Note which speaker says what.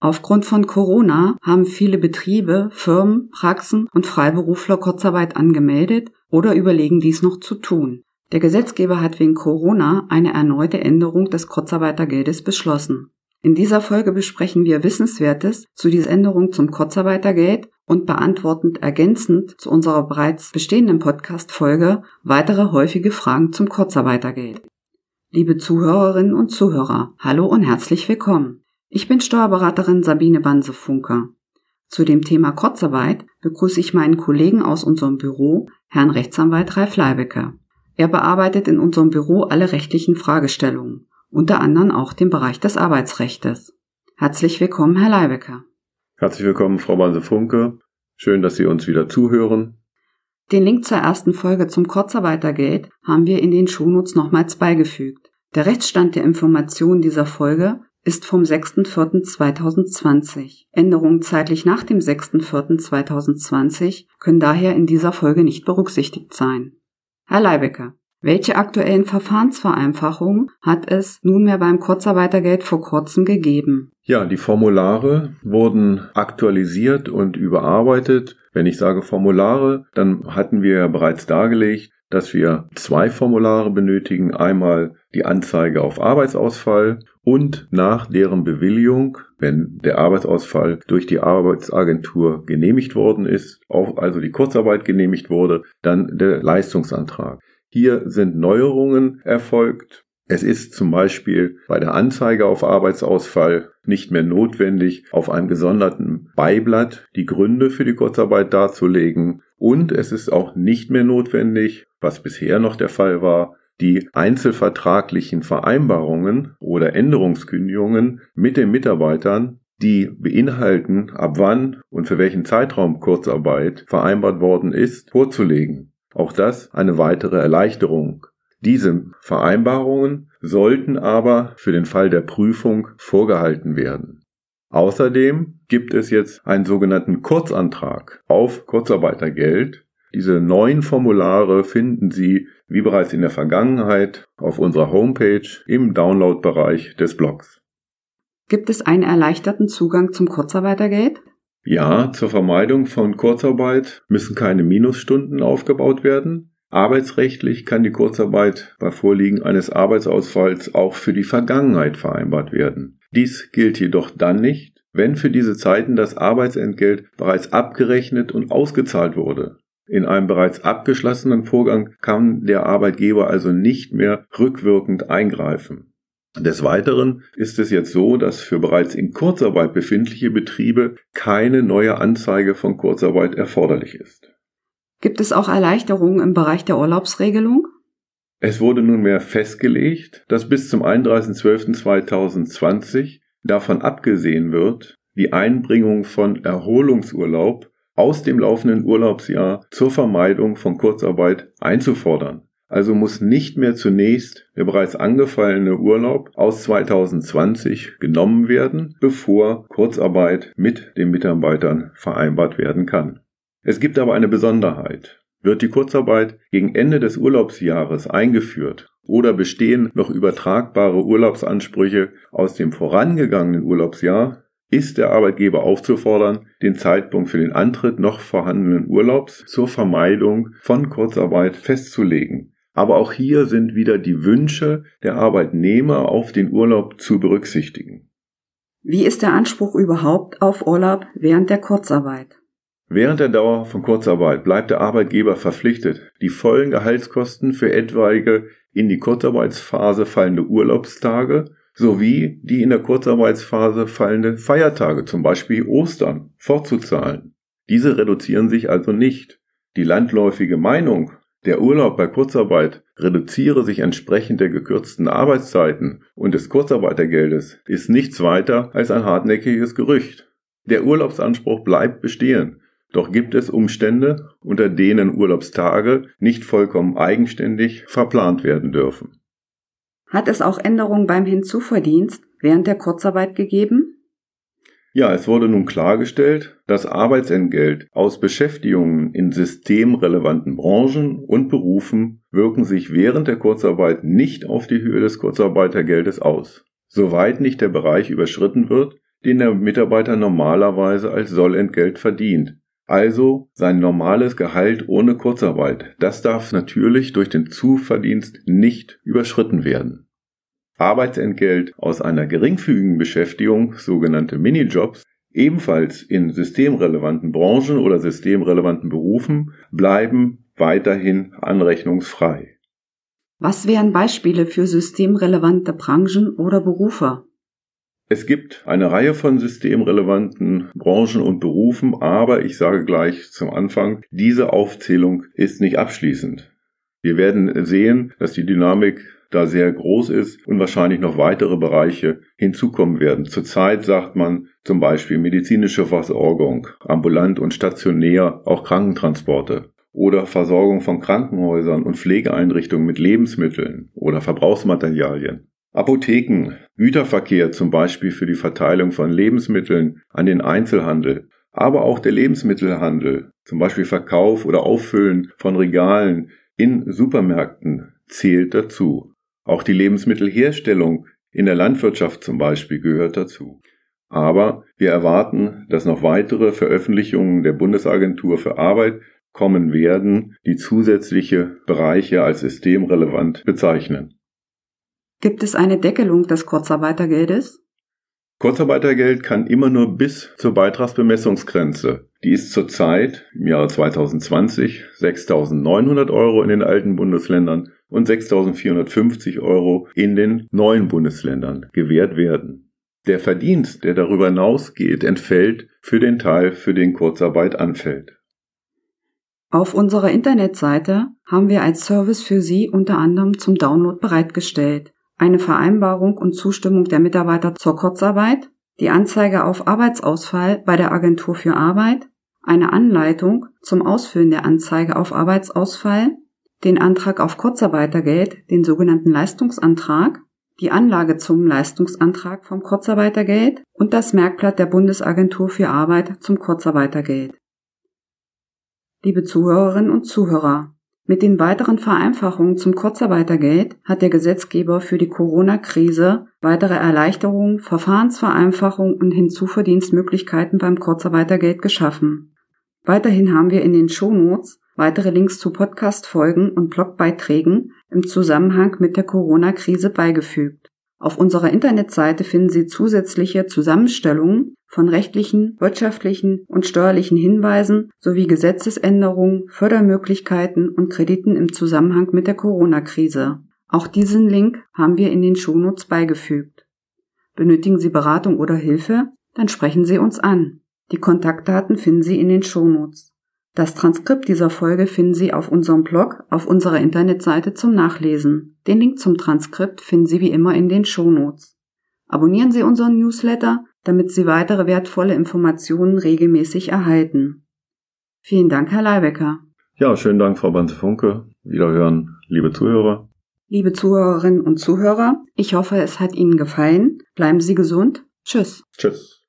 Speaker 1: Aufgrund von Corona haben viele Betriebe, Firmen, Praxen und Freiberufler Kurzarbeit angemeldet oder überlegen dies noch zu tun. Der Gesetzgeber hat wegen Corona eine erneute Änderung des Kurzarbeitergeldes beschlossen. In dieser Folge besprechen wir Wissenswertes zu dieser Änderung zum Kurzarbeitergeld und beantworten ergänzend zu unserer bereits bestehenden Podcast-Folge weitere häufige Fragen zum Kurzarbeitergeld. Liebe Zuhörerinnen und Zuhörer, hallo und herzlich willkommen. Ich bin Steuerberaterin Sabine Banse-Funke. Zu dem Thema Kurzarbeit begrüße ich meinen Kollegen aus unserem Büro, Herrn Rechtsanwalt Ralf Leibecke. Er bearbeitet in unserem Büro alle rechtlichen Fragestellungen unter anderem auch den Bereich des Arbeitsrechtes. Herzlich willkommen, Herr Leibecker.
Speaker 2: Herzlich willkommen, Frau Banse-Funke. Schön, dass Sie uns wieder zuhören.
Speaker 1: Den Link zur ersten Folge zum Kurzarbeitergeld haben wir in den Shownotes nochmals beigefügt. Der Rechtsstand der Informationen dieser Folge ist vom 6.4.2020. Änderungen zeitlich nach dem 6.4.2020 können daher in dieser Folge nicht berücksichtigt sein. Herr Leibecker, welche aktuellen Verfahrensvereinfachungen hat es nunmehr beim Kurzarbeitergeld vor kurzem gegeben?
Speaker 2: Ja, die Formulare wurden aktualisiert und überarbeitet. Wenn ich sage Formulare, dann hatten wir ja bereits dargelegt, dass wir zwei Formulare benötigen. Einmal die Anzeige auf Arbeitsausfall und nach deren Bewilligung, wenn der Arbeitsausfall durch die Arbeitsagentur genehmigt worden ist, also die Kurzarbeit genehmigt wurde, dann der Leistungsantrag. Hier sind Neuerungen erfolgt. Es ist zum Beispiel bei der Anzeige auf Arbeitsausfall nicht mehr notwendig, auf einem gesonderten Beiblatt die Gründe für die Kurzarbeit darzulegen. Und es ist auch nicht mehr notwendig, was bisher noch der Fall war, die einzelvertraglichen Vereinbarungen oder Änderungskündigungen mit den Mitarbeitern, die beinhalten, ab wann und für welchen Zeitraum Kurzarbeit vereinbart worden ist, vorzulegen. Auch das eine weitere Erleichterung. Diese Vereinbarungen sollten aber für den Fall der Prüfung vorgehalten werden. Außerdem gibt es jetzt einen sogenannten Kurzantrag auf Kurzarbeitergeld. Diese neuen Formulare finden Sie, wie bereits in der Vergangenheit, auf unserer Homepage im Download-Bereich des Blogs.
Speaker 1: Gibt es einen erleichterten Zugang zum Kurzarbeitergeld?
Speaker 2: Ja, zur Vermeidung von Kurzarbeit müssen keine Minusstunden aufgebaut werden. Arbeitsrechtlich kann die Kurzarbeit bei Vorliegen eines Arbeitsausfalls auch für die Vergangenheit vereinbart werden. Dies gilt jedoch dann nicht, wenn für diese Zeiten das Arbeitsentgelt bereits abgerechnet und ausgezahlt wurde. In einem bereits abgeschlossenen Vorgang kann der Arbeitgeber also nicht mehr rückwirkend eingreifen. Des Weiteren ist es jetzt so, dass für bereits in Kurzarbeit befindliche Betriebe keine neue Anzeige von Kurzarbeit erforderlich ist.
Speaker 1: Gibt es auch Erleichterungen im Bereich der Urlaubsregelung?
Speaker 2: Es wurde nunmehr festgelegt, dass bis zum 31.12.2020 davon abgesehen wird, die Einbringung von Erholungsurlaub aus dem laufenden Urlaubsjahr zur Vermeidung von Kurzarbeit einzufordern. Also muss nicht mehr zunächst der bereits angefallene Urlaub aus 2020 genommen werden, bevor Kurzarbeit mit den Mitarbeitern vereinbart werden kann. Es gibt aber eine Besonderheit. Wird die Kurzarbeit gegen Ende des Urlaubsjahres eingeführt oder bestehen noch übertragbare Urlaubsansprüche aus dem vorangegangenen Urlaubsjahr, ist der Arbeitgeber aufzufordern, den Zeitpunkt für den Antritt noch vorhandenen Urlaubs zur Vermeidung von Kurzarbeit festzulegen aber auch hier sind wieder die Wünsche der Arbeitnehmer auf den Urlaub zu berücksichtigen.
Speaker 1: Wie ist der Anspruch überhaupt auf Urlaub während der Kurzarbeit?
Speaker 2: Während der Dauer von Kurzarbeit bleibt der Arbeitgeber verpflichtet, die vollen Gehaltskosten für etwaige in die Kurzarbeitsphase fallende Urlaubstage sowie die in der Kurzarbeitsphase fallende Feiertage, zum Beispiel Ostern, fortzuzahlen. Diese reduzieren sich also nicht. Die landläufige Meinung der Urlaub bei Kurzarbeit reduziere sich entsprechend der gekürzten Arbeitszeiten und des Kurzarbeitergeldes ist nichts weiter als ein hartnäckiges Gerücht. Der Urlaubsanspruch bleibt bestehen, doch gibt es Umstände, unter denen Urlaubstage nicht vollkommen eigenständig verplant werden dürfen.
Speaker 1: Hat es auch Änderungen beim Hinzuverdienst während der Kurzarbeit gegeben?
Speaker 2: Ja, es wurde nun klargestellt, dass Arbeitsentgelt aus Beschäftigungen in systemrelevanten Branchen und Berufen wirken sich während der Kurzarbeit nicht auf die Höhe des Kurzarbeitergeldes aus. Soweit nicht der Bereich überschritten wird, den der Mitarbeiter normalerweise als Sollentgelt verdient. Also sein normales Gehalt ohne Kurzarbeit. Das darf natürlich durch den Zuverdienst nicht überschritten werden. Arbeitsentgelt aus einer geringfügigen Beschäftigung, sogenannte Minijobs, ebenfalls in systemrelevanten Branchen oder systemrelevanten Berufen, bleiben weiterhin anrechnungsfrei.
Speaker 1: Was wären Beispiele für systemrelevante Branchen oder Berufe?
Speaker 2: Es gibt eine Reihe von systemrelevanten Branchen und Berufen, aber ich sage gleich zum Anfang, diese Aufzählung ist nicht abschließend. Wir werden sehen, dass die Dynamik da sehr groß ist und wahrscheinlich noch weitere Bereiche hinzukommen werden. Zurzeit sagt man zum Beispiel medizinische Versorgung, ambulant und stationär, auch Krankentransporte oder Versorgung von Krankenhäusern und Pflegeeinrichtungen mit Lebensmitteln oder Verbrauchsmaterialien. Apotheken, Güterverkehr zum Beispiel für die Verteilung von Lebensmitteln an den Einzelhandel, aber auch der Lebensmittelhandel, zum Beispiel Verkauf oder Auffüllen von Regalen in Supermärkten zählt dazu. Auch die Lebensmittelherstellung in der Landwirtschaft zum Beispiel gehört dazu. Aber wir erwarten, dass noch weitere Veröffentlichungen der Bundesagentur für Arbeit kommen werden, die zusätzliche Bereiche als systemrelevant bezeichnen.
Speaker 1: Gibt es eine Deckelung des Kurzarbeitergeldes?
Speaker 2: Kurzarbeitergeld kann immer nur bis zur Beitragsbemessungsgrenze. Die ist zurzeit im Jahre 2020 6.900 Euro in den alten Bundesländern und 6.450 Euro in den neuen Bundesländern gewährt werden. Der Verdienst, der darüber hinausgeht, entfällt für den Teil, für den Kurzarbeit anfällt.
Speaker 1: Auf unserer Internetseite haben wir als Service für Sie unter anderem zum Download bereitgestellt eine Vereinbarung und Zustimmung der Mitarbeiter zur Kurzarbeit, die Anzeige auf Arbeitsausfall bei der Agentur für Arbeit, eine Anleitung zum Ausfüllen der Anzeige auf Arbeitsausfall, den Antrag auf Kurzarbeitergeld, den sogenannten Leistungsantrag, die Anlage zum Leistungsantrag vom Kurzarbeitergeld und das Merkblatt der Bundesagentur für Arbeit zum Kurzarbeitergeld. Liebe Zuhörerinnen und Zuhörer, mit den weiteren Vereinfachungen zum Kurzarbeitergeld hat der Gesetzgeber für die Corona-Krise weitere Erleichterungen, Verfahrensvereinfachungen und Hinzuverdienstmöglichkeiten beim Kurzarbeitergeld geschaffen. Weiterhin haben wir in den Shownotes weitere Links zu Podcast-Folgen und Blogbeiträgen im Zusammenhang mit der Corona-Krise beigefügt. Auf unserer Internetseite finden Sie zusätzliche Zusammenstellungen von rechtlichen, wirtschaftlichen und steuerlichen Hinweisen sowie Gesetzesänderungen, Fördermöglichkeiten und Krediten im Zusammenhang mit der Corona-Krise. Auch diesen Link haben wir in den Shownotes beigefügt. Benötigen Sie Beratung oder Hilfe? Dann sprechen Sie uns an. Die Kontaktdaten finden Sie in den Shownotes. Das Transkript dieser Folge finden Sie auf unserem Blog auf unserer Internetseite zum Nachlesen. Den Link zum Transkript finden Sie wie immer in den Shownotes. Abonnieren Sie unseren Newsletter, damit Sie weitere wertvolle Informationen regelmäßig erhalten. Vielen Dank, Herr Leibecker.
Speaker 2: Ja, schönen Dank, Frau Banze-Funke. Wiederhören, liebe Zuhörer.
Speaker 1: Liebe Zuhörerinnen und Zuhörer, ich hoffe, es hat Ihnen gefallen. Bleiben Sie gesund. Tschüss.
Speaker 2: Tschüss.